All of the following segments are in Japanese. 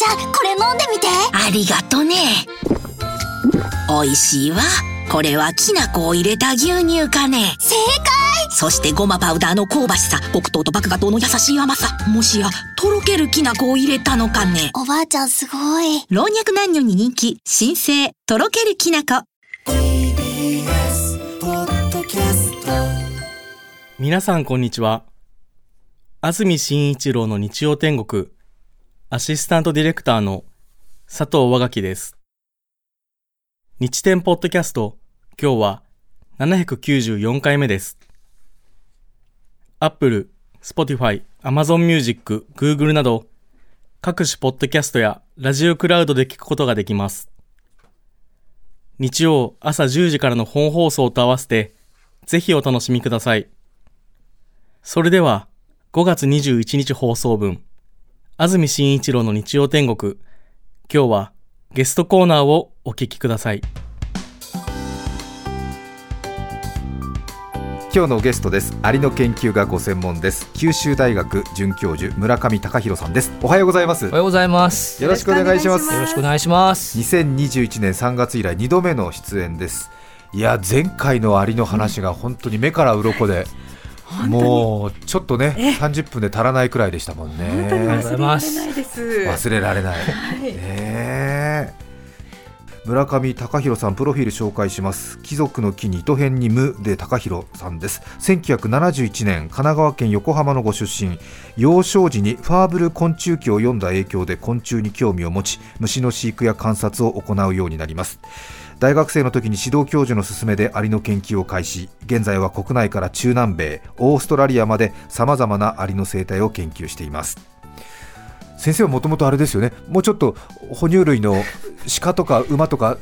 ちゃんこれ飲んでみて。ありがとね。美味しいわ。これはきな粉を入れた牛乳かね。正解。そしてごまパウダーの香ばしさ。黒糖と麦芽糖の優しい甘さ。もしやとろけるきな粉を入れたのかね。おばあちゃんすごい。老若男女に人気。新生。とろけるきな粉。皆さんこんにちは。安住紳一郎の日曜天国アシスタントディレクターの佐藤和垣です日天ポッドキャスト今日は794回目です。Apple、Spotify、Amazon Music、Google など各種ポッドキャストやラジオクラウドで聞くことができます。日曜朝10時からの本放送と合わせてぜひお楽しみください。それでは5月21日放送分安住紳一郎の日曜天国。今日はゲストコーナーをお聞きください。今日のゲストです。アリの研究がご専門です。九州大学准教授村上隆弘さんです。おはようございます。おはようございます。よろしくお願いします。よろしくお願いします。2021年3月以来2度目の出演です。いや前回のアリの話が本当に目から鱗で、もうちょっとね30分で足らないくらいでしたもんね。忘れられない、ねえ。村上隆弘さんプロフィール紹介します。貴族の木に糸編に無で隆弘さんです。1971年神奈川県横浜のご出身。幼少時にファーブル昆虫記を読んだ影響で昆虫に興味を持ち虫の飼育や観察を行うようになります大学生の時に指導教授の勧めでアリの研究を開始。現在は国内から中南米オーストラリアまでさまざまなアリの生態を研究しています。先生はもともとあれですよね。もうちょっと哺乳類の鹿とか馬とか。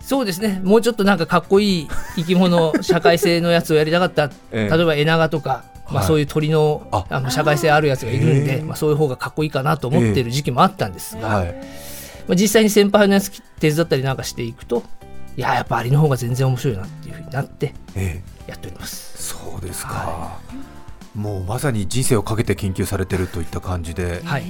そうですね。もうちょっとなんかかっこいい生き物社会性のやつをやりたかった。ええ。例えばエナガとか。まあ、はい。そういう鳥のあ。あの社会性あるやつがいるんで、まあ、そういう方がかっこいいかなと思ってる時期もあったんですが、はい。まあ、実際に先輩のやつ手伝ったりなんかしていくといややっぱアリの方が全然面白いなっていうふうになってええ。やっております。そうですか、もうまさに人生をかけて研究されてるといった感じで、はい、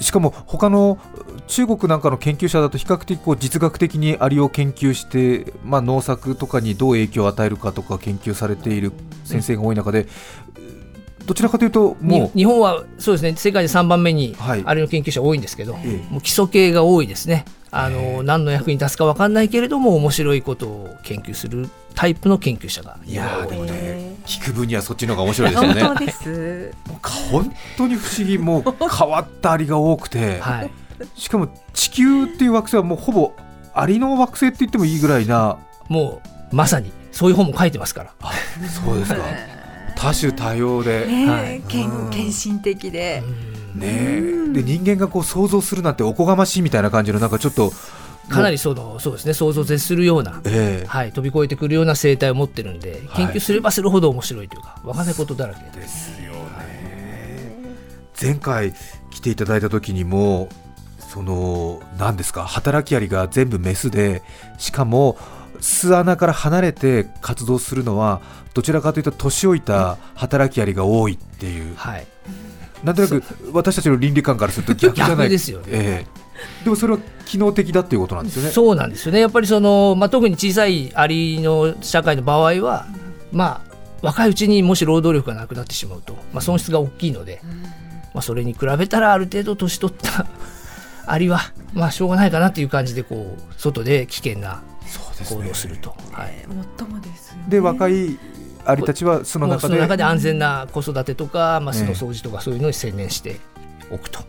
しかも他の中国なんかの研究者だと比較的こう実学的にアリを研究して、まあ、農作とかにどう影響を与えるかとか研究されている先生が多い中で、どちらかというとにもう日本はそうですね世界で3番目にはい。アリの研究者多いんですけど、ええ。もう基礎系が多いですねあの何の役に立つか分かんないけれども面白いことを研究するタイプの研究者がいやーでもね聞く分にはそっちの方が面白いですよね。本当です。本当に不思議。もう変わったアリが多くて、はい、しかも地球っていう惑星はもうほぼアリの惑星って言ってもいいぐらいなもうまさにそういう本も書いてますから。そうですか。多種多様で。ね献献身的で。え。で人間がこう想像するなんておこがましいみたいな感じのなんかちょっとかなりそのそうですね想像を絶するような、ええ。はい、飛び越えてくるような生態を持ってるんで、はい。研究すればするほど面白いというか分かんないことだらけ。でですよね。前回来ていただいた時にもその何ですか働きアリが全部メスでしかも巣穴から離れて活動するのはどちらかというと年老いた働きアリが多いっていう。はい、なんとなく私たちの倫理観からすると逆じゃない。逆ですよね。ええ。でもそれは機能的だっていうことなんですよね。そうなんですよね。やっぱりその、まあ、特に小さいアリの社会の場合は、まあ、若いうちにもし労働力がなくなってしまうと、まあ、損失が大きいので、まあ、それに比べたらある程度年取ったアリは、まあ、しょうがないかなっていう感じでこう外で危険な行動をすると。はい。最もですね。で若いアリたちは巣の中で中で安全な子育てとか、まあ、ええ。巣の掃除とかそういうのに専念しておくと。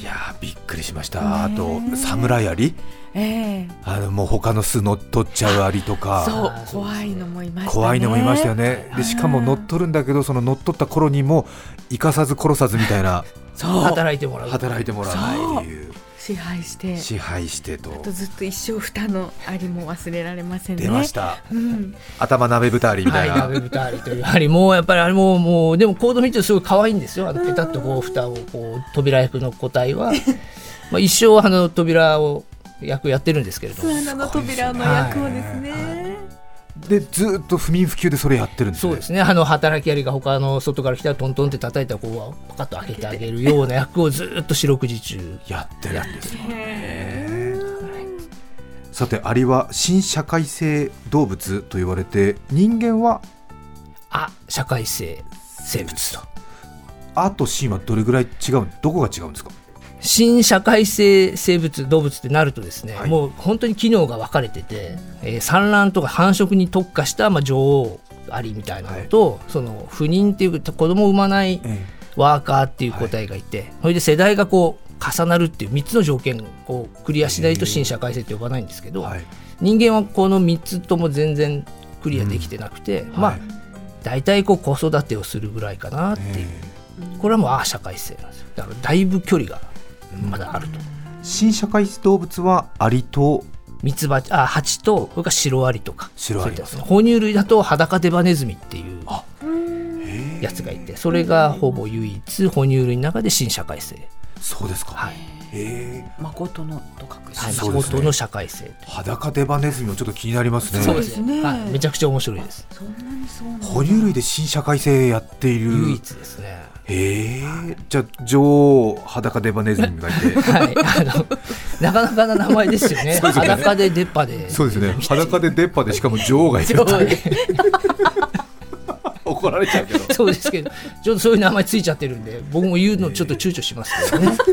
いやーびっくりしました。あと侍アリええ。あのもう他の巣乗っ取っちゃうアリとか。怖いのもいましたね。怖いのもいましたよね。でしかも乗っ取るんだけどその乗っ取った頃にも生かさず殺さずみたいな。そう。働いてもらう。働いてもらう。っていう支配して。支配してと。あとずっと一生蓋のありも忘れられませんね。出ました。うん。頭鍋豚アリみたはい。い、な、鍋豚アリというやはりもうやっぱりあれももうでも行動見てるとすごい可愛いんですよ。あのペタッとこう蓋をこう扉役の個体は。まあ一生あの扉を役やってるんですけど巣穴の扉の役をですね。でずっと不眠不休でそれやってるんですね。そうですね。あの働きアリが他の外から来たらトントンって叩いたらこうパカッと開けてあげるような役をずっと四六時中やってるんですよね。さてアリは新社会性動物と言われて人間は？あ社会性生物と。アとシンはどれぐらい違うどこが違うんですか？新社会性生物動物ってなるとですね、はい。もう本当に機能が分かれてて、えー産卵とか繁殖に特化した、まあ、女王アリみたいなのと、その不妊っていう子供を産まないえワーカーっていう個体がいて、それで世代がこう重なるっていう3つの条件をクリアしないと新社会性って呼ばないんですけど、はい。人間はこの3つとも全然クリアできてなくて、まあ、はい。大体こう子育てをするぐらいかなっていう、これはもうああ社会性なんですよ。だからだいぶ距離がまだあると。新社会動物はアリとミツバチあハチとそれからシロアリとか。シロアリ哺乳類だとハダカデバネズミっていうやつがいてそれがほぼ唯一哺乳類の中で新社会性。そうですか、はい、誠のと書くしはい、誠の社会性裸デバネズミもちょっと気になりますね。そうですね、ねはい、めちゃくちゃ面白いです。そんなにそうなんだ。哺乳類で新社会性やっている。唯一ですねへえじゃあ女王裸デバネズミがいてはい。あのなかなかな名前ですよね。裸で出っ歯で。そうですね。裸で出っ歯でしかも女王がいる。そう 怒られちゃうけど。そうですけどちょっとそういう名前ついちゃってるんで僕も言うのちょっと躊躇しますけどね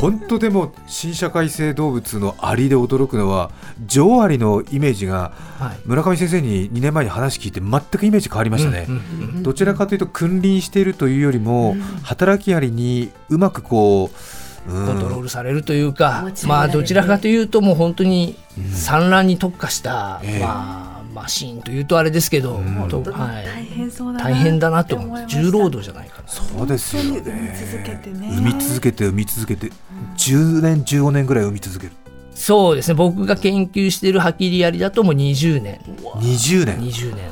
本当でも新社会性動物のアリで驚くのは女王アリのイメージがはい。村上先生に2年前に話聞いて全くイメージ変わりましたね、うんうんうんどちらかというと君臨しているというよりも、働きアリにうまくこう、うん。コントロールされるというかまあどちらかというともう本当に産卵に特化した、ええ。まあマシーンというとあれですけど、ん。と本当にはい。大変そうだな大変だなと思うって重労働じゃないかな。そうですよね。続けてね産み続けて産み続けて10年15年ぐらい産み続ける。そうですね。僕が研究しているハキリアリだともう20年。20年。20年。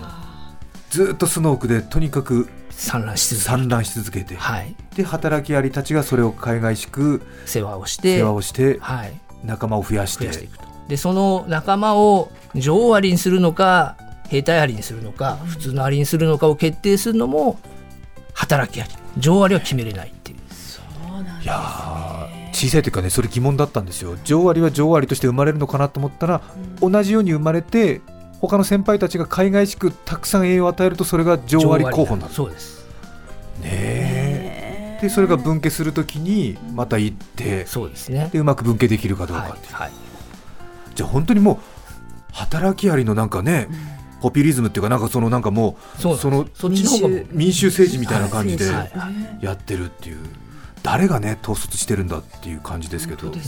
ずっと巣の奥でとにかく産卵し続け産卵し続けて、はい。で働きアリたちがそれを海外しく世話をして世話をしてはい、仲間を増やして。増やしていくとでその仲間を女王アリにするのか兵隊アリにするのか普通のアリにするのかを決定するのも働きアリ女王アリは決めれないっていう。いやー小さい時からねそれ疑問だったんですよ。女王アリは女王アリとして生まれるのかなと思ったら、同じように生まれて他の先輩たちが海外しくたくさん栄養を与えるとそれが女王アリ候補になる。そうです。ねでそれが分家するときにまた行ってそうですね。でうまく分家できるかどうかはいっていう、はいじゃあ本当にもう働きアリのなんかね、ポピュリズムっていうかなんかそのなんかもうそのそっちの方が民衆政治みたいな感じではい。やってるっていう、誰がね統率してるんだっていう感じですけど。ね。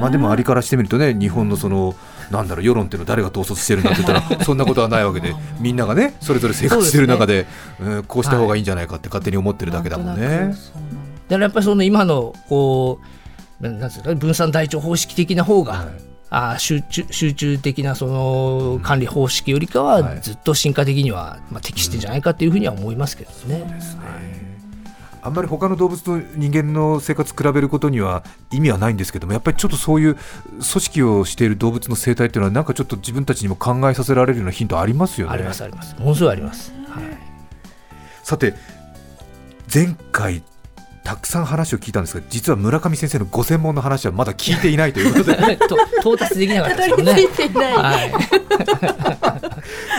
まあでもアリからしてみるとね日本のそのなんだろう世論っていうのは誰が統率してるんだって言ったらそんなことはないわけでみんながねそれぞれ生活してる中でうんこうした方がいいんじゃないかって勝手に思ってるだけだもんね。なんとなく。そうなのだ。からやっぱりその今のこうななんですか分散台帳方式的な方が、はいあー集中集中的なその管理方式よりかははいずっと進化的には、まあ、適してんじゃないかというふうには思いますけどね。あんまり他の動物と人間の生活比べることには意味はないんですけどもやっぱりちょっとそういう組織をしている動物の生態っていうのはなんかちょっと自分たちにも考えさせられるようなヒントありますよね。ありますあります。ものすごいあります。はい、さて前回たくさん話を聞いたんですが実は村上先生のご専門の話はまだ聞いていないということで。と到達できなかったですよね。は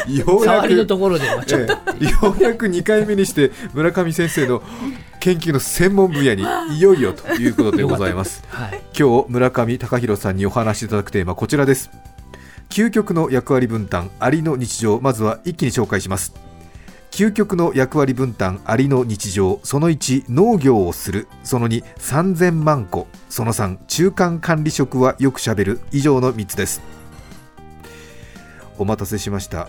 い、ようや触りのく、ところで。ええようやく2回目にして村上先生の研究の専門分野にいよいよということでございます。はい、今日村上隆弘さんにお話しいただくテーマはこちらです。究極の役割分担アリの日常まずは一気に紹介します究極の役割分担アリの日常その1農業をするその2 3000万個その3中間管理職はよくしゃべる以上の3つですお待たせしました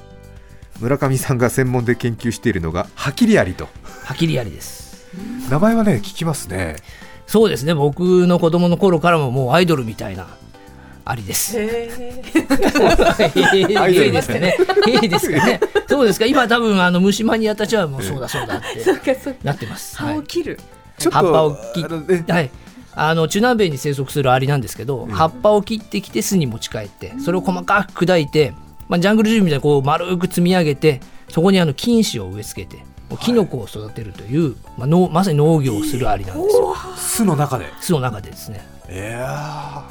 村上さんが専門で研究しているのがハキリアリとはきりありです。名前はね聞きますねそうですね。僕の子供の頃からももうアイドルみたいな。ありです。アイドルですかね。いいですかね。そうですか。今多分あの虫マニアたちはもうそうだそうだってなってます。はい葉を。切る葉っぱを切っあのねはい。あの中南米に生息するアリなんですけど、葉っぱを切ってきて巣に持ち帰ってそれを細かく砕いて、まあ、ジャングルジムみたいにこう丸く積み上げてそこにあの菌糸を植え付けてキノコを育てるという、まあ、農まさに農業をするアリなんですよ。巣の中で。巣の中でですね。いや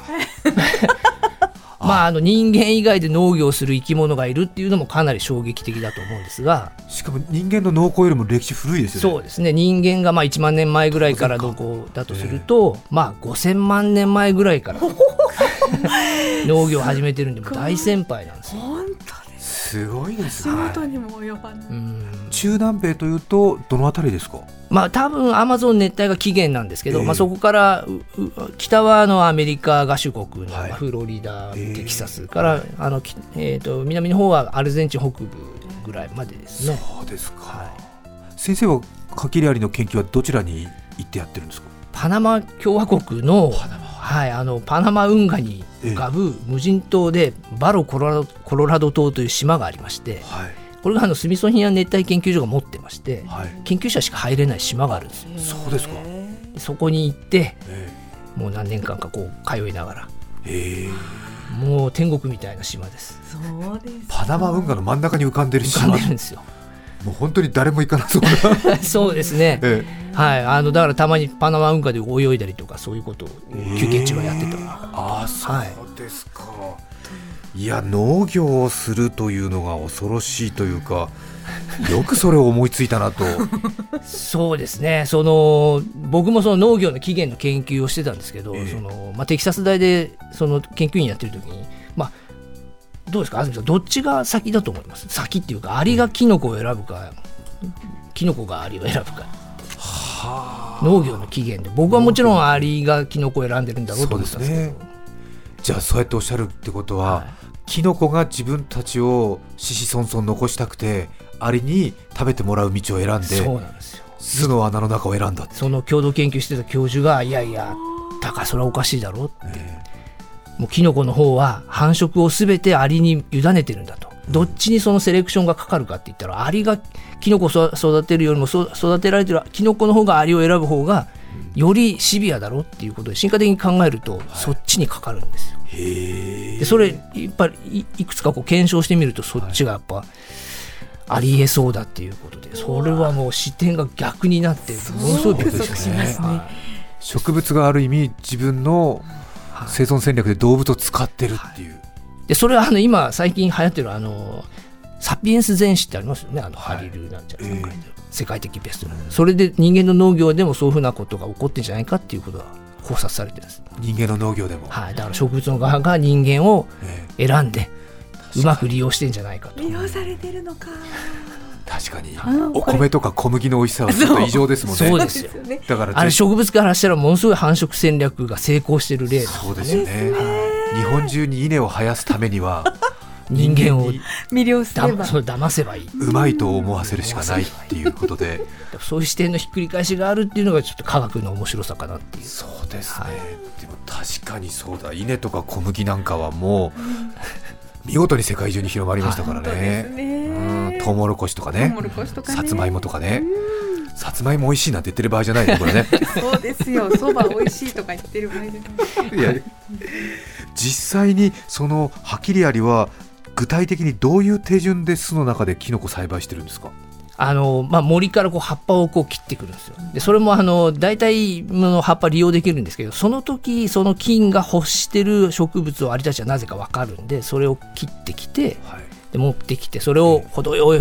まあ、あの人間以外で農業をする生き物がいるっていうのもかなり衝撃的だと思うんですが。ーしかも人間の農耕よりも歴史古いですよね。そうですね。人間がまあ1万年前ぐらいから農耕だとすると、まあ5000万年前ぐらいから 農業を始めてるんで大先輩なんですよ。本当ですすごい。ですね外にも及ばない、うん中南米というとどのあたりですか？まあ多分アマゾン熱帯が起源なんですけど、ええ。まあ、そこから北はあのアメリカ合衆国のはい。フロリダ、ええ。テキサスからあの、きえー、と南の方はアルゼンチン北部ぐらいまでですね。そうですか、先生はカキリアリの研究はどちらに行ってやってるんですか？パナマ共和国のはい、あのパナマ運河に浮かぶ無人島でバロコロラドコロラド島という島がありましてはいこれがあのスミソニアン熱帯研究所が持ってましてはい。研究者しか入れない島があるんですよ。そうですか。でそこに行ってえもう何年間かこう通いながらええ。もう天国みたいな島です。そうですパナマ運河の真ん中に浮かんでる浮かん島でるんですよ。もう本当に誰も行かなそうな、そうですね。えはい。あのだからたまにパナマ運河で泳いだりとかそういうことを休憩中はやってた、ああそうはいですか、い、や農業をするというのが恐ろしいというかよくそれを思いついたなと。そうですね。その僕もその農業の起源の研究をしてたんですけど、ええ。そのまあ、テキサス大でその研究員やってる時に、まあ、どうですか？安住さんどっちが先だと思います？先っていうかアリがキノコを選ぶかキノコがアリを選ぶか。農業の起源で。僕はもちろんアリがキノコを選んでるんだろうとそうです思ってたんですけど。ね。じゃあそうやっておっしゃるってことは、はいキノコが自分たちを子々孫々残したくてアリに食べてもらう道を選んそうでなんですよ。巣の穴の中を選んだって。その共同研究してた教授がいやいやだからそれはおかしいだろうえもうキノコの方は繁殖をすべてアリに委ねてるんだと。どっちにそのセレクションがかかるかって言ったらアリがキノコ育てるよりもそ育てられてるキノコの方がアリを選ぶ方がよりシビアだろっていうことで進化的に考えるとそっちにかかるんですよ。でそれやっぱりいいくつかこう検証してみるとそっちがやっぱありえそうだっていうことでそれはもう視点が逆になってものすごいびっくりしますね。はい。植物がある意味自分の生存戦略で動物を使ってるっていう、でそれはあの今最近流行ってるあのサピエンス全史ってありますよね。あのはい。ハリルなんちゃらええ書いてる世界的ベストのそれで人間の農業でもそういうふうなことが起こってんじゃないかっていうことが考察されてるんです、人間の農業でも、はい、だから植物の側が人間をえ選んでうまく利用してんじゃないかと。利用されてるのか。え確かに。うんお米とか小麦の美味しさはちょっと異常ですもんね。そうですよだからあれぜ植物からしたらものすごい繁殖戦略が成功してる例なんそうですよね。日本中に稲を生やすためには 人間をに。魅了すれば。だそう騙せばいい。うまいと思わせるしかないっていうことで。そういう視点のひっくり返しがあるっていうのがちょっと科学の面白さかなっていう。そうですね、でも確かにそうだ。稲とか小麦なんかはもう見事に世界中に広まりましたからね、ね。うん。トウモロコシとかトウねモロコシとかね。さつまいもとかね。さつまいも美味しいなんて言ってる場合じゃないねこれね。そうですよ。そば美味しいとか言ってる場合じゃない。いや実際にそのハキリアリは具体的にどういう手順で巣の中でキノコ栽培してるんですか？あのまあ、森からこう葉っぱをこう切ってくるんですよ。でそれもあの大体の葉っぱ利用できるんですけどその時その菌が欲してる植物をアリたちはなぜか分かるんでそれを切ってきてはい。で持ってきてそれを程よい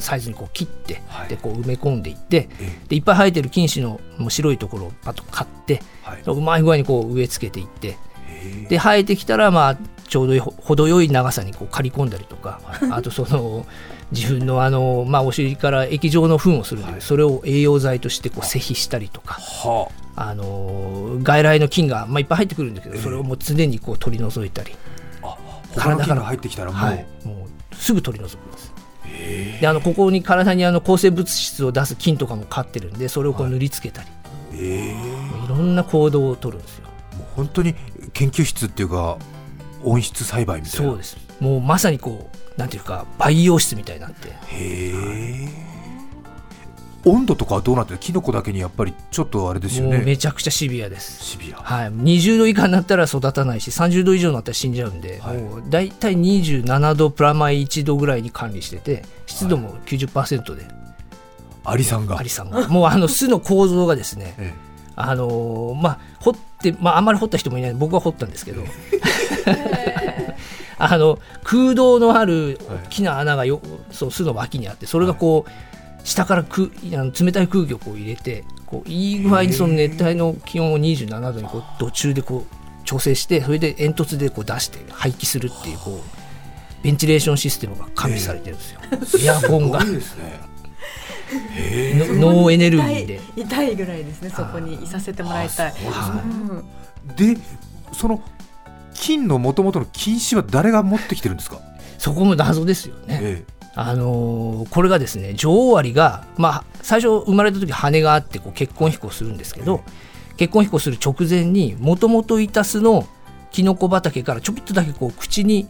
サイズにこう切って、はい。でこう埋め込んでいってえでいっぱい生えてる菌糸の白いところをパッと買ってはい。うまい具合にこう植え付けていってへで生えてきたらまあちょうど程よい長さにこう刈り込んだりとか、あとその自分のあの、まあ、お尻から液状の糞をするんで、はい。それを栄養剤としてこう施肥したりとか、はあ。の外来の菌が、まあ、いっぱい入ってくるんだけど、ええ。それをもう常にこう取り除いたり、あ他の菌が入ってきたらもう、はい、もうすぐ取り除くんです。であのここに体にあの抗生物質を出す菌とかも飼ってるんでそれをこう塗りつけたり、ええ。いろんな行動を取るんですよ。もう本当に研究室っていうか温室栽培みたいな。そうです。もうまさにこうなんていうか培養室みたいになって。へえ温度とかはどうなってる？キノコだけにやっぱりちょっとあれですよもうめねちゃくちゃシビアです。シビア。はい、20度以下になったら育たないし30度以上になったら死んじゃうんで、はい。もう大体27度プラマイ1度ぐらいに管理してて湿度も90%で、アリさんが。アリさんが。もうあの巣の構造がですね えあのーまあ掘って、まあ、あんまり掘った人もいない僕は掘ったんですけど あの空洞のある大きな穴がよ、そう巣の脇にあってそれがこう、下から空あの冷たい空気をこう入れてこういい具合にその熱帯の気温を27度にこう土中でこう調整してそれで煙突でこう出して排気するっていうこうベンチレーションシステムが完備されてるんですよ、エアコンが。すごいですね。のノー。エネルギーで。痛い痛いぐらいですねそこにいさせてもらいたい。でその金の元々の金糸は誰が持ってきてるんですか、そこも謎ですよね。えあのーこれがですね女王アリが、まあ、最初生まれた時羽があってこう結婚飛行するんですけど、結婚飛行する直前にもともといた巣のキノコ畑からちょびっとだけこう口に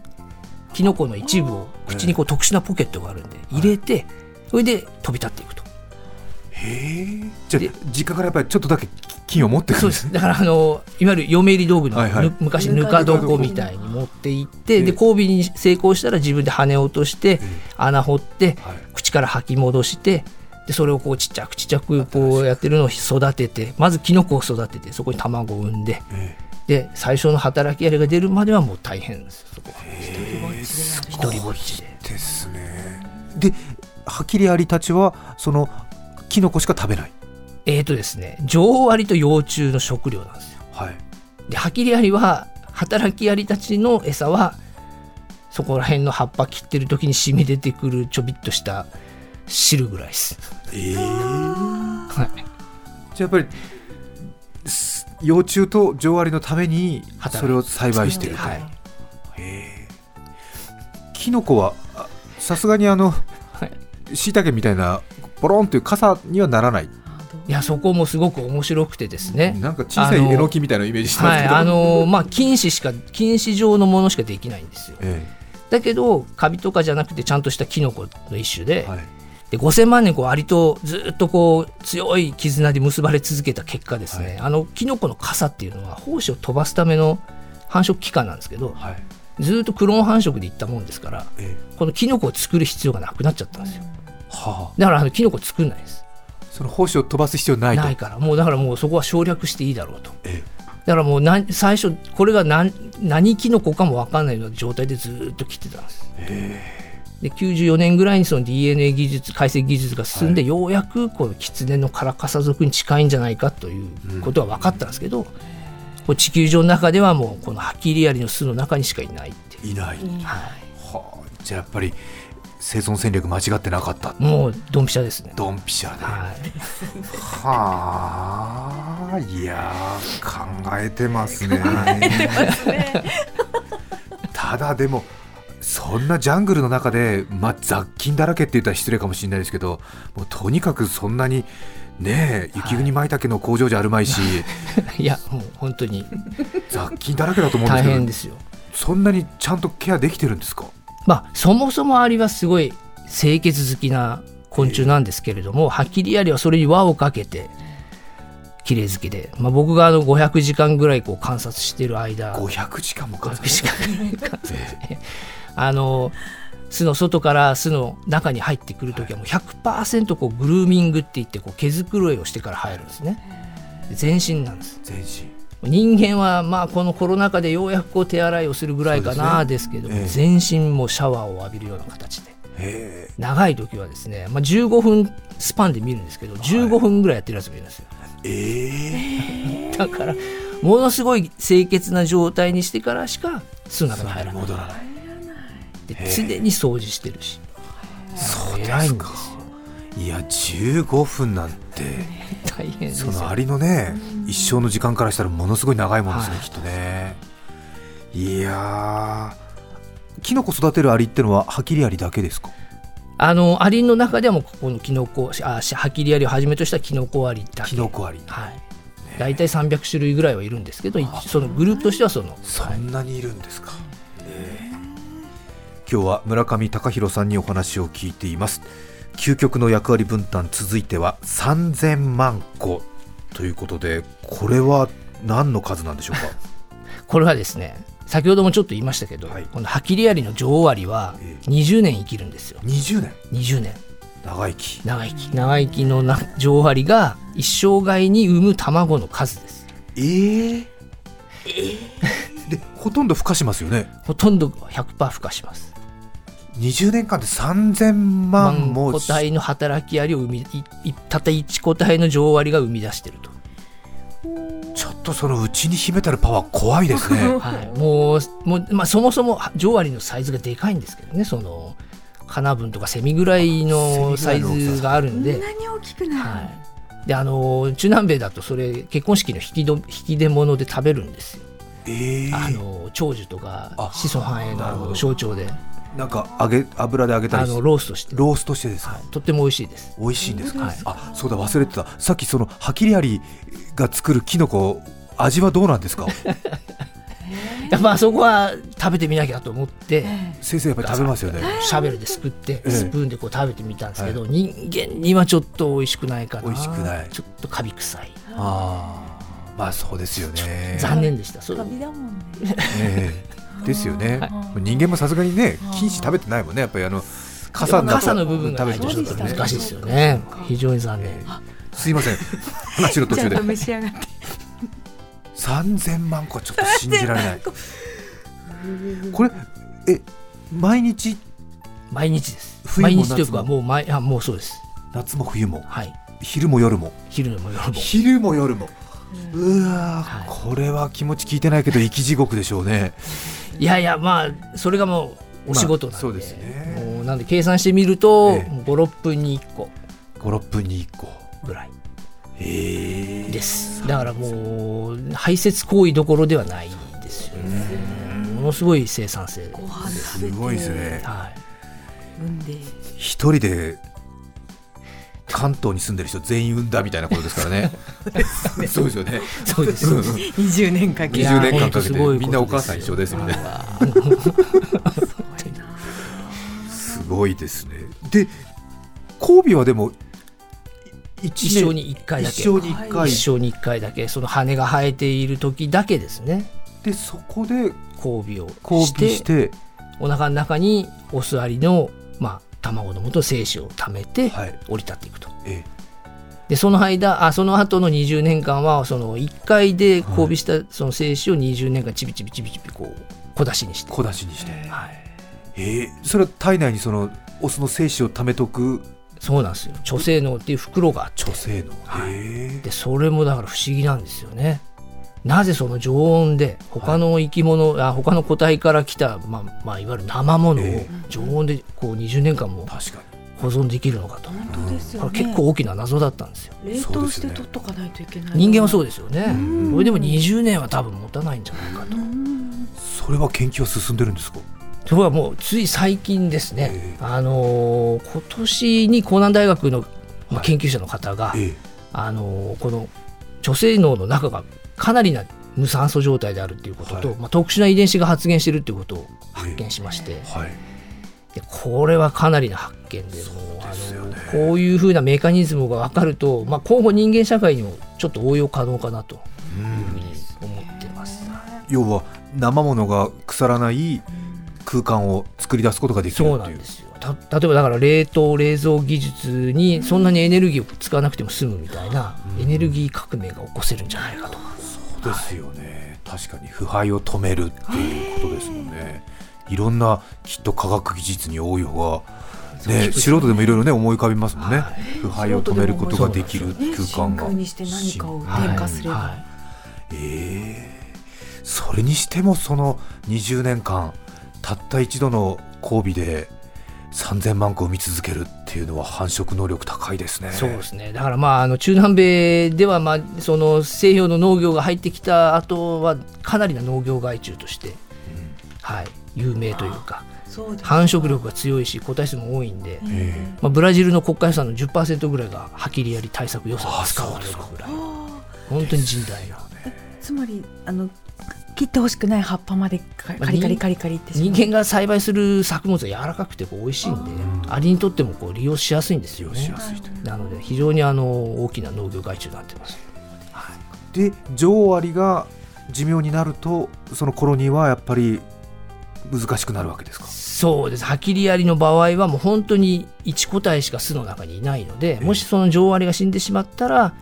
キノコの一部を口にこう特殊なポケットがあるんで入れてそれで飛び立っていくと。えへえじゃであ実家からやっぱりちょっとだけ金を持ってくるんでそうです。すだからあのいわゆる嫁入り道具の、はいはい。ぬ昔ぬか床みたいに持って行って、で交尾に成功したら自分で羽を落として、穴掘って、はい。口から吐き戻してでそれをこうちっちゃくちっちゃくこうやってるのを育ててまずキノコを育ててそこに卵を産んでえで最初の働きアリが出るまではもう大変ですそこは。え一人ぼっちで。ですね。でハキリアリたちはそのキノコしか食べない。えーとですね女王アリと幼虫の食料なんですよ。はい。でハキリアリは働きアリたちの餌はそこら辺の葉っぱ切ってる時に染み出てくるちょびっとした汁ぐらいです、ええはい、じゃあやっぱりす幼虫と女王アリのためにそれを栽培していると、はい。へえキノコはあさすがにあのはい。しいたけみたいなポロンという傘にはならない。いやそこもすごく面白くてですね。なんか小さいえのきみたいなイメージしてますけど、はいあの まあ菌糸しか菌糸状のものしかできないんですよ。えだけどカビとかじゃなくてちゃんとしたキノコの一種で,、えはい。で5000万年こうアリとずっとこう強い絆で結ばれ続けた結果ですね、あのキノコの傘っていうのは胞子を飛ばすための繁殖期間なんですけどはい。ずっとクローン繁殖でいったもんですからえこのキノコを作る必要がなくなっちゃったんですよ。えはあ。だからあのキノコ作んないです。その胞子を飛ばす必要ないと。ないから。もうだからもうそこは省略していいだろうと。えだからもうなん最初これが何何キノコかも分かんないような状態でずっと切ってたんです。で94年ぐらいにその DNA 技術解析技術が進んで、ようやくこのキツネのカラカサ属に近いんじゃないかということは分かったんですけど、これ地球上の中ではもうこのハキリアリの巣の中にしかいないっていう、いない、はい、はあ、じゃあやっぱり生存戦略間違ってなかった。もうドンピシャですね。ドンピシャで、はい。はあいやー考えてますね。ただでもそんなジャングルの中で、まあ、雑菌だらけって言ったら失礼かもしれないですけどもうとにかくそんなにねえ雪国舞茸の工場じゃあるまいし、い。やもう本当に。雑菌だらけだと思うんで大すけど変ですよ。そんなにちゃんとケアできてるんですか？まあ、そもそもアリはすごい清潔好きな昆虫なんですけれども、ハキリアリはそれに輪をかけて綺麗好きで、まあ、僕があの500時間ぐらいこう観察してる間500時間もかか500る。時間ぐらい観察してあの巣の外から巣の中に入ってくるときはもう100%こうグルーミングって言ってこう毛づくろいをしてから入るんですね。全身なんです。全身人間はまあこのコロナ禍でようやくこう手洗いをするぐらいかなですけども、ええ。全身もシャワーを浴びるような形でへ長い時はですね、まあ、15分スパンで見るんですけど15分ぐらいやってるやつもいるんですよ。ええ。だからものすごい清潔な状態にしてからしか巣の中に入らない。戻らないで常に掃除してるし。そうですか。いや15分なんて 大変ですよ。そのアリのね一生の時間からしたらものすごい長いものですね、はい。きっとね。いやーキノコ育てるアリってのはハキリアリだけですか？あのアリの中ではもうここのキノコあハキリアリをはじめとしたキノコアリだけ。キノコアリ。はい。大体300種類ぐらいはいるんですけど一そのグループとしてはその。そんなにいるんですか、ええ。今日は村上隆弘さんにお話を聞いています究極の役割分担続いては3000万個ということでこれは何の数なんでしょうか？これはですね先ほどもちょっと言いましたけど、はい。このハキリアリの女王アリはえ20年生きるんですよ。20年？20年。長生き。長生き。長生きのな女王アリが一生涯に産む卵の数です。えー、でほとんど孵化しますよね。ほとんど100%孵化します20年間で3000万も個体の働きアリを生みたった1個体の女王アリが生み出してると、ちょっとそのうちに秘めたるパワー怖いですね。はい、もうもう、まあ、そもそも女王アリのサイズがでかいんですけどね。そのカナブンとかセミぐらいのサイズがあるんで。こんなに大きくなる、はい、であの中南米だとそれ結婚式の引きど引き出物で食べるんですよ、えー。あの長寿とかあ子孫繁栄なるほど。の象徴でなんか揚げ油で揚げたあのりしてローストして、ローストしてですか、はい、とっても美味しいです。美味しいんですか、はい。あそうだ忘れてた。さっきそのハキリアリが作るキノコ味はどうなんですか？い やまあそこは食べてみなきゃと思って。先生やっぱり食べますよね。シャベルですくってえスプーンでこう食べてみたんですけど、人間にはちょっと美味しくないかな美味しくない。ちょっとカビ臭い。ああまあそうですよね。残念でしたそれカビだもんね。ええですよね、はい。人間もさすがにね菌糸食べてないもんね。やっぱりあの傘の傘の部分がないとちょっと難しいですよね。非常に残念。すいません。話の途中で。ちゃんと召し上がって。3000万個ちょっと信じられない。これえ毎日？毎日です。冬も毎日というか夏ももう毎あもうそうです。夏も冬も？はい。昼も夜も？昼も夜も。昼も夜も。うわー、はい。これは気持ち聞いてないけど生き地獄でしょうねいやいやまあそれがもうお仕事なんで、まあそうですね。もうなんで計算してみると、ええ。56分に1個。56分に1個。ぐらい。ええ。です。だからもう排泄行為どころではないですよね。ものすごい生産性ご飯食すごいですね。はい。一人で関東に住んでる人全員産んだみたいなことですからね。そうですよね。そうです。うん。うん20年かけいや20年間かけてみんなお母さん一緒ですみたいな。すごいですねで交尾はでもい一一生に1回だけ一生に1回一生に1回だけその羽が生えている時だけですねでそこで交尾を交して尾してお腹の中にオスアリの、まあ、卵の元精子を貯めてはい。降り立っていくと。えでその間あその後の20年間はその1回で交尾したその精子を20年間ちびちびちびちびこう小出しにして、小出しにして。はい、えーそれは体内にそのオスの精子を貯めとく？そうなんですよ。貯精脳っていう袋があって。女性の、はい。へでそれもだから不思議なんですよね。なぜその常温で他の生き物、あ他の個体から来た、まあまあ、いわゆる生ものをえ常温でこう20年間もー確かに。保存できるのかと、本当ですよね。結構大きな謎だったんですよ。冷凍して取っとかないといけない。人間はそううですよね。それでも20年は多分持たないんじゃないかと。それは研究は進んでるんですか？それはもうつい最近ですね。え、あのー今年に江南大学の、まあ、はい。研究者の方が、え。あのーこの女性脳の中がかなりな無酸素状態であるっていうことと、はい。まあ、特殊な遺伝子が発現してるっていうことを発見しまして、えはい。でこれはかなりな発見でもうあのこういうふうなメカニズムが分かると、まあ、今後人間社会にもちょっと応用可能かなというふうに思ってます。要は生ものが腐らない空間を作り出すことができるそうなんですよ。た例えばだから冷凍冷蔵技術にそんなにエネルギーを使わなくても済むみたいなエネルギー革命が起こせるんじゃないかと。そうですよね。確かに腐敗を止めるっていうことですもんね。いろんなきっと科学技術に応用がね素人でもいろいろね思い浮かびますもんね、はい。腐敗を止めることができるね空間が。にして何かをはい添加すれば、はええそれにしてもその20年間たった一度の交尾で3000万個産み続けるっていうのは繁殖能力高いですね。いそうですね。だからまああの中南米ではまあその西洋の農業が入ってきた後はかなりな農業害虫として、はい、有名というか繁殖力が強いし個体数も多いんで、えまあ、ブラジルの国家予算の10%ぐらいがハキリアリ対策予算に使われるぐら。い本当に甚大な。つまりあの切ってほしくない葉っぱまでカカリカリカリカリってしまう。人間が栽培する作物は柔らかくてこう美味しいんでアリにとってもこう利用しやすいんですよね。やすいと。なので非常にあの大きな農業害虫になってます。で女王アリが寿命になるとそのコロニーはやっぱり難しくなるわけですか？そうですハキリアリの場合はもう本当に1個体しか巣の中にいないのでもしその女王アリが死んでしまったら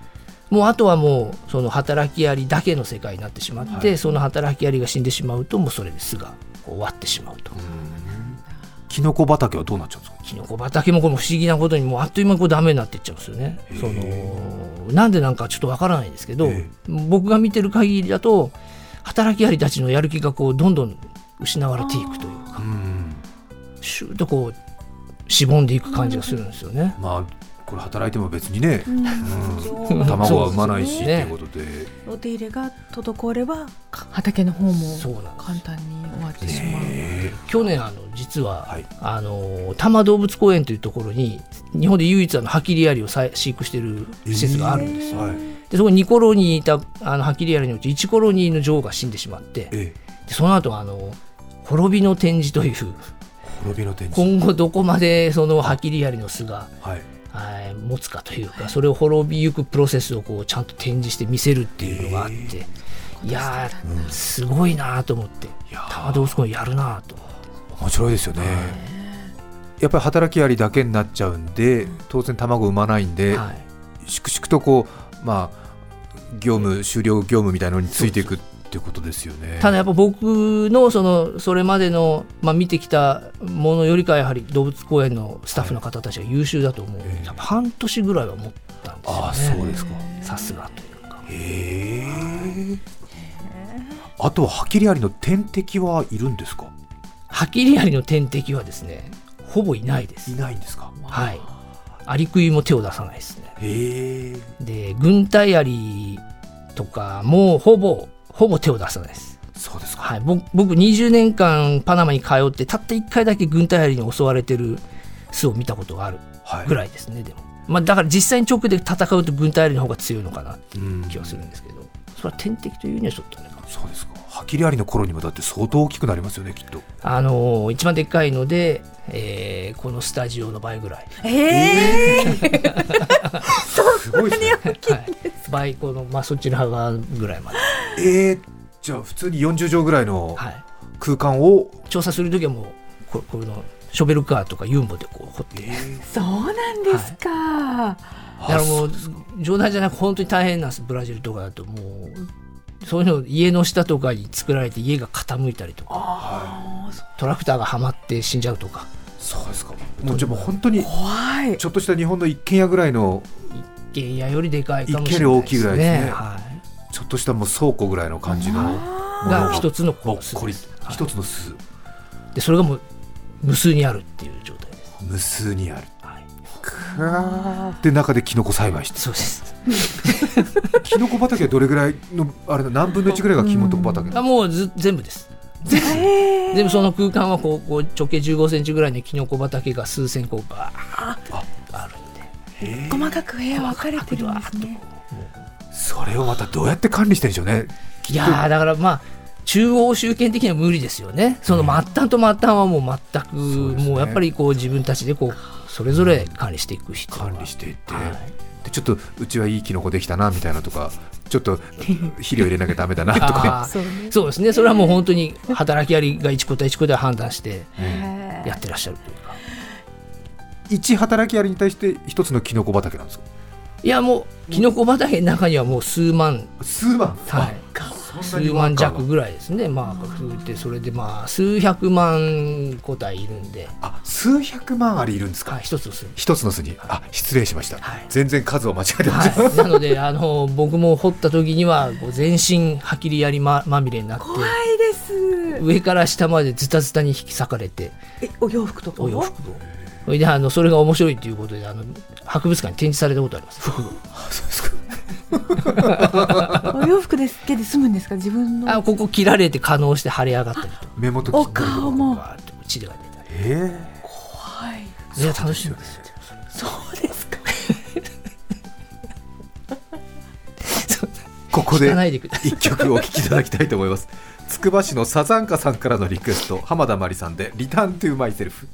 もうあとはもうその働きアリだけの世界になってしまって、はいその働きアリが死んでしまうともうそれで巣が終わってしまうと。キノコ畑はどうなっちゃうんですか？キノコ畑もこの不思議なことにもうあっという間にこうダメになっていっちゃうんですよね。そのなんでなんかちょっとわからないんですけど、え僕が見てる限りだと働きアリたちのやる気がこうどんどん失われていくというかうんシューッとこうしぼんでいく感じがするんですよね。まあこれ働いても別にね、うん。うん。卵は産まないしねいうことで。お手入れが滞ればか畑の方もそうなんです簡単に終わってしまう。え。去年あの実は、はい。あの多摩動物公園というところに日本で唯一あのハキリアリをさ飼育している施設があるんですよ。はい。でそこに2コロニーいたあのハキリアリのうち1コロニーの女王が死んでしまってえでその後あの滅びの展示という滅びの展示。今後どこまでそのハキリアリの巣が、はいはい持つかというかそれを滅びゆくプロセスをこうちゃんと展示して見せるっていうのがあって、いやーすごいなと思っていやー。多摩動物公園やるなと。面白いですよね、やっぱり働きアリだけになっちゃうんで当然卵産まないんで、はい。粛々とこうまあ業務終了業務みたいなのについていくっていうことですよね。ただやっぱ僕のそのそれまでの、まあ、見てきたものよりかはやはり動物公園のスタッフの方たちは優秀だと思う、ええ。やっぱ半年ぐらいは持ったんですよね。ああそうですか。さすがというか。へえあとはハキリアリの天敵はいるんですか？ハキリアリの天敵はですねほぼいないです。いないんですか？はい。アリクイも手を出さないですね。で軍隊アリとかもほぼほぼ手を出さないです。そうですか。はい、僕僕20年間パナマに通ってたった1回だけ軍隊アリに襲われてる巣を見たことがあるはい。ぐらいですね、でも、まあ、だから実際に直で戦うと軍隊アリの方が強いのかなってうん気はするんですけど、それは天敵というにはちょっとね。そうですかハキリアリの頃にもだって相当大きくなりますよねきっと。あのー一番でっかいので、えーこのスタジオの倍ぐらい、ええすご いですねはい、倍この、まあ、そっちの幅ぐらいまで、えー、じゃあ普通に40畳ぐらいのはい、空間を、調査する時はもうここのショベルカーとかユンボでこう掘って、そうなんですか。だからもう冗談じゃなく本当に大変なんです。ブラジルとかだともうそういうの家の下とかに作られて家が傾いたりとか。トラクターがはまって死んじゃうとか。そうですか。もうじゃあもう本当に怖い。ちょっとした日本の一軒家ぐらいの一軒家よりでかいかもし一軒れない家大きいぐらいですね。はちょっとしたもう倉庫ぐらいの感じのい、ものが一つのぼっこり巣です。はい。一つの巣。でそれがもう無数にあるっていう状態です、無数にある。はい、で中でキノコ栽培してそうです キノコ畑はどれぐらいのあれだ何分の1ぐらいがキノコ畑あもうず全部です。全部その空間はこうこう直径1 5センチぐらいのキノコ畑が数千個バーッとあるんで。細かく部屋分かれてるんですね。それをまたどうやって管理してるんでしょうね。いやーだからまあ中央集権的には無理ですよね。その末端と末端はもう全く、もうやっぱりこう自分たちでこうそれぞれ管理していく必要が管理していって、はいでちょっとうちはいいキノコできたなみたいなとかちょっと肥料入れなきゃダメだな とか。そうね。そうですね。それはもう本当に働きアリが一個対一個で判断してへやってらっしゃるというか。一働きアリに対して一つのキノコ畑なんですか？いやもうキノコ畑の中にはもう数万。数万。はい数万弱ぐらいですね。まあ増えてそれでまあ数百万個体いるんで、あ数百万アリいるんですか、はい、一つの巣に一つの巣に。あ失礼しました、はい。全然数を間違えてました、はい、なのであの僕も掘った時にはこう全身ハキリやりままみれになって怖いです。上から下までズタズタに引き裂かれて。えお洋服とかお洋服をそれであのそれが面白いということであの博物館に展示されたことあります。服を。そうですか お洋服ですけで済むんですか？自分の。あここ切られて可能して腫れ上がったりと目元お顔も。かって血が出たりえはい。いや楽しいんですよそうですか。ーここで一曲お聴きいただきたいと思いますつくば市のサザンカさんからのリクエスト浜田真理さんで「リターントゥマイセルフ」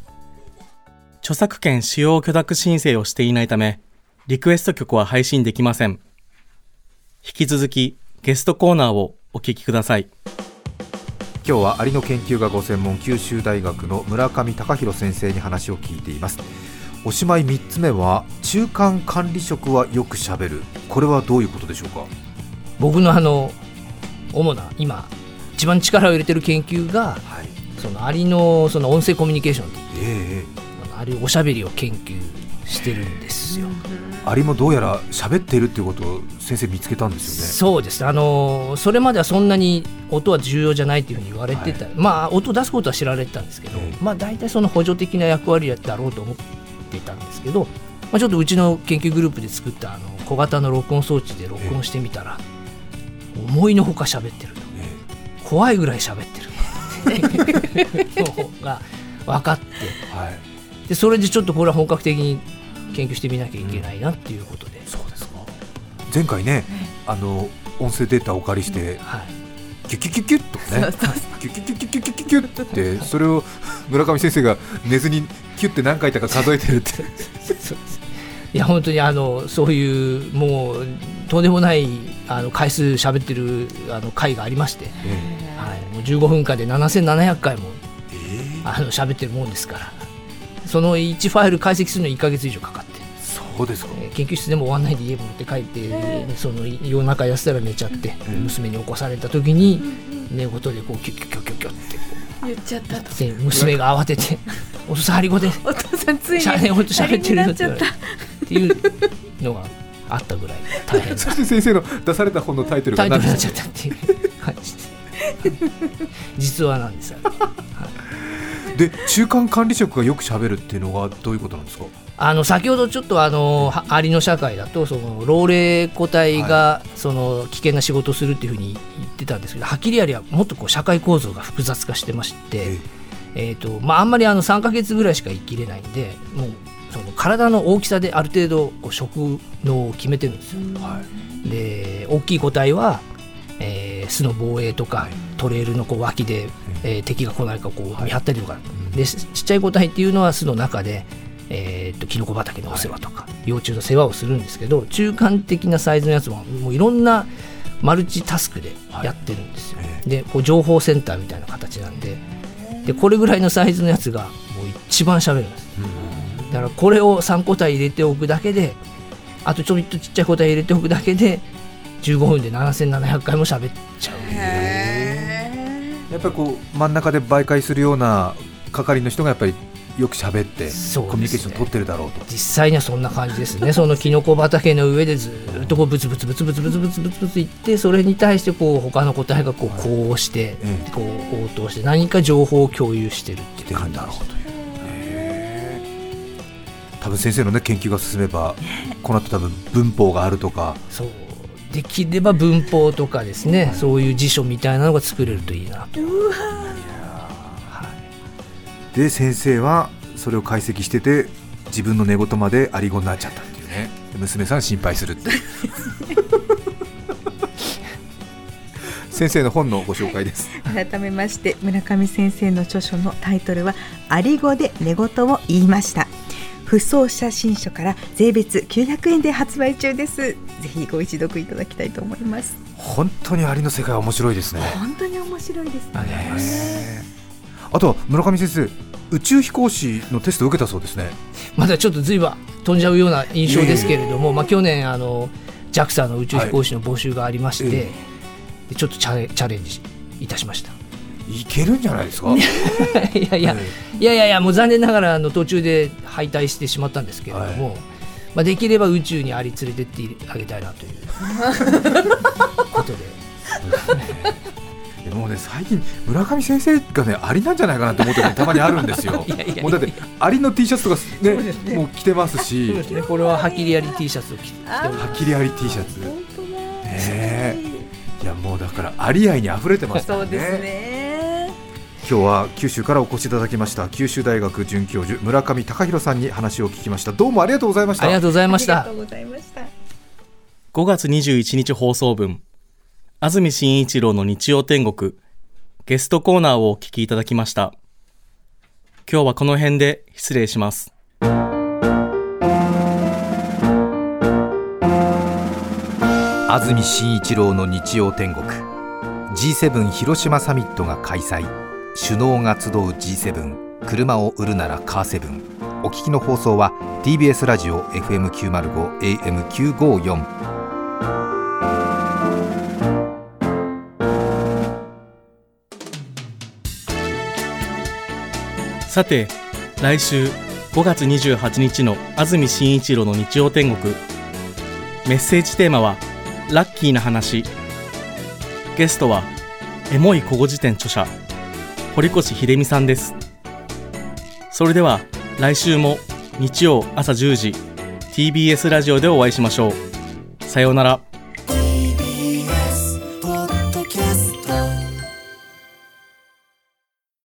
著作権使用許諾申請をしていないため、リクエスト曲は配信できません。引き続きゲストコーナーをお聞きください。今日はアリの研究がご専門九州大学の村上隆弘先生に話を聞いています。おしまい3つ目は中間管理職はよくしゃべる。これはどういうことでしょうか？僕のあの主な今一番力を入れてる研究がはいそのアリのその音声コミュニケーションってええあのアリおしゃべりを研究してるんですよ。アリもどうやら喋っているっていうことを先生見つけたんですよね。そうです。あのそれまではそんなに音は重要じゃないっていうふうに言われてた、まあ音を出すことは知られてたんですけど、ええ。まあ大体その補助的な役割だろうと思ってたんですけど、まあ、ちょっとうちの研究グループで作ったあの小型の録音装置で録音してみたら、思いのほか喋ってると。え怖いぐらい喋ってるのが分かって。えはい。でそれでちょっとこれは本格的に研究してみなきゃいけないなっていうことで、うん、そうですか。前回ね、あの音声データをお借りして、うんはい。キュキュキュキュッとね、キュキュキュキュキュキュキュッってそれを村上先生が寝ずにキュッて何回たか数えてるって。いや本当にあのそういうもうとんでもないあの回数喋ってるあの回がありまして、はい、もう15分間で7700回も、えー、あの喋ってるもんですから。その1ファイル解析するのに1か月以上かかって、そうですか。えー研究室でも終わんないで家持って帰って、その夜中やってたら寝ちゃって、娘に起こされた時に寝言でこうキュッキュッキュッキュッキュッってこ言っちゃったと。娘が慌てて「お父さんハリゴでお父さんついにしゃべってるよ」って言われっちゃったっていうのがあったぐらい大変な。そして先生の出された本のタイトルタがイトルになっちゃったっていう感じで。す 実話なんですよで中間管理職がよく喋るっていうのはどういうことなんですか？あの先ほどちょっとあのはアリの社会だとその老齢個体がその危険な仕事をするっていうふうに言ってたんですけどはっきりアリはもっとこう社会構造が複雑化してまして、えーとまあ、あんまりあの3ヶ月ぐらいしか生きれないんでもうその体の大きさである程度こう食能を決めてるんですよ。で大きい個体は、えー巣の防衛とか、トレールのこう脇で、えー敵が来ないかこう見張ったりとか、でちちっちゃい個体っていうのは巣の中で、えー、とキノコ畑のお世話とか、幼虫の世話をするんですけど中間的なサイズのやつももういろんなマルチタスクでやってるんですよ。でこう情報センターみたいな形なんででこれぐらいのサイズのやつがもう一番喋るんです。だからこれを3個体入れておくだけであとちょびっとちっちゃい個体入れておくだけで15分で7700回も喋っちゃうやっぱりこう真ん中で媒介するような係の人がやっぱりよく喋ってコミュニケーション取ってるだろうと。実際にはそんな感じですね。そのキノコ畑の上でずっとこうブツブツブツブツブツブツブツブツ言ってそれに対してこう他の個体がこうこうしてええこう応答して何か情報を共有してるっていう感じなるほど多分先生のね研究が進めばこの後多分文法があるとかそうできれば文法とかですねそういう辞書みたいなのが作れるといいなと。で先生はそれを解析してて自分の寝言までアリゴになっちゃったっていうね。で娘さん心配するって 先生の本のご紹介です。改めまして村上先生の著書のタイトルは「アリ語で寝言を言いました」不走写真書から税別900円で発売中ですぜひご一読いただきたいと思います。本当にアリの世界は面白いですね。本当に面白いですありがとうございますねあとは村上先生宇宙飛行士のテストを受けたそうですね。まだちょっとずいぶん飛んじゃうような印象ですけれども、まあ、去年あの JAXA の宇宙飛行士の募集がありまして、はい。えでちょっとチャレチャレンジいたしました。いけるんじゃないですか？いやいや、いやいやいやもう残念ながらあの途中で敗退してしまったんですけれども、まあ、できれば宇宙にアリ連れてってあげたいなという。ことで。でもうね最近村上先生がねアリなんじゃないかなと思ってたまにあるんですよ。いやいやいやもうだってアリの T シャツとかね。もう着てますし。そうですね。これははきりあり T シャツを着て。ますはっきりアリ T シャツ。ねえ。いやもうだからアリ愛に溢れてますからそうですね今日は九州からお越しいただきました九州大学准教授村上隆弘さんに話を聞きました。どうもありがとうございました。ありがとうございました。5月21日放送分安住紳一郎の日曜天国ゲストコーナーをお聞きいただきました。今日はこの辺で失礼します。安住紳一郎の日曜天国 G7 広島サミットが開催。首脳が集う G7 車を売るならカーセブン。お聞きの放送は TBS ラジオ FM905 AM954 さて来週5月28日の安住紳一郎の日曜天国。メッセージテーマは「ラッキーな話」ゲストはエモい古語辞典著者。堀越秀美さんです。それでは来週も日曜朝10時 TBS ラジオでお会いしましょう。さようなら。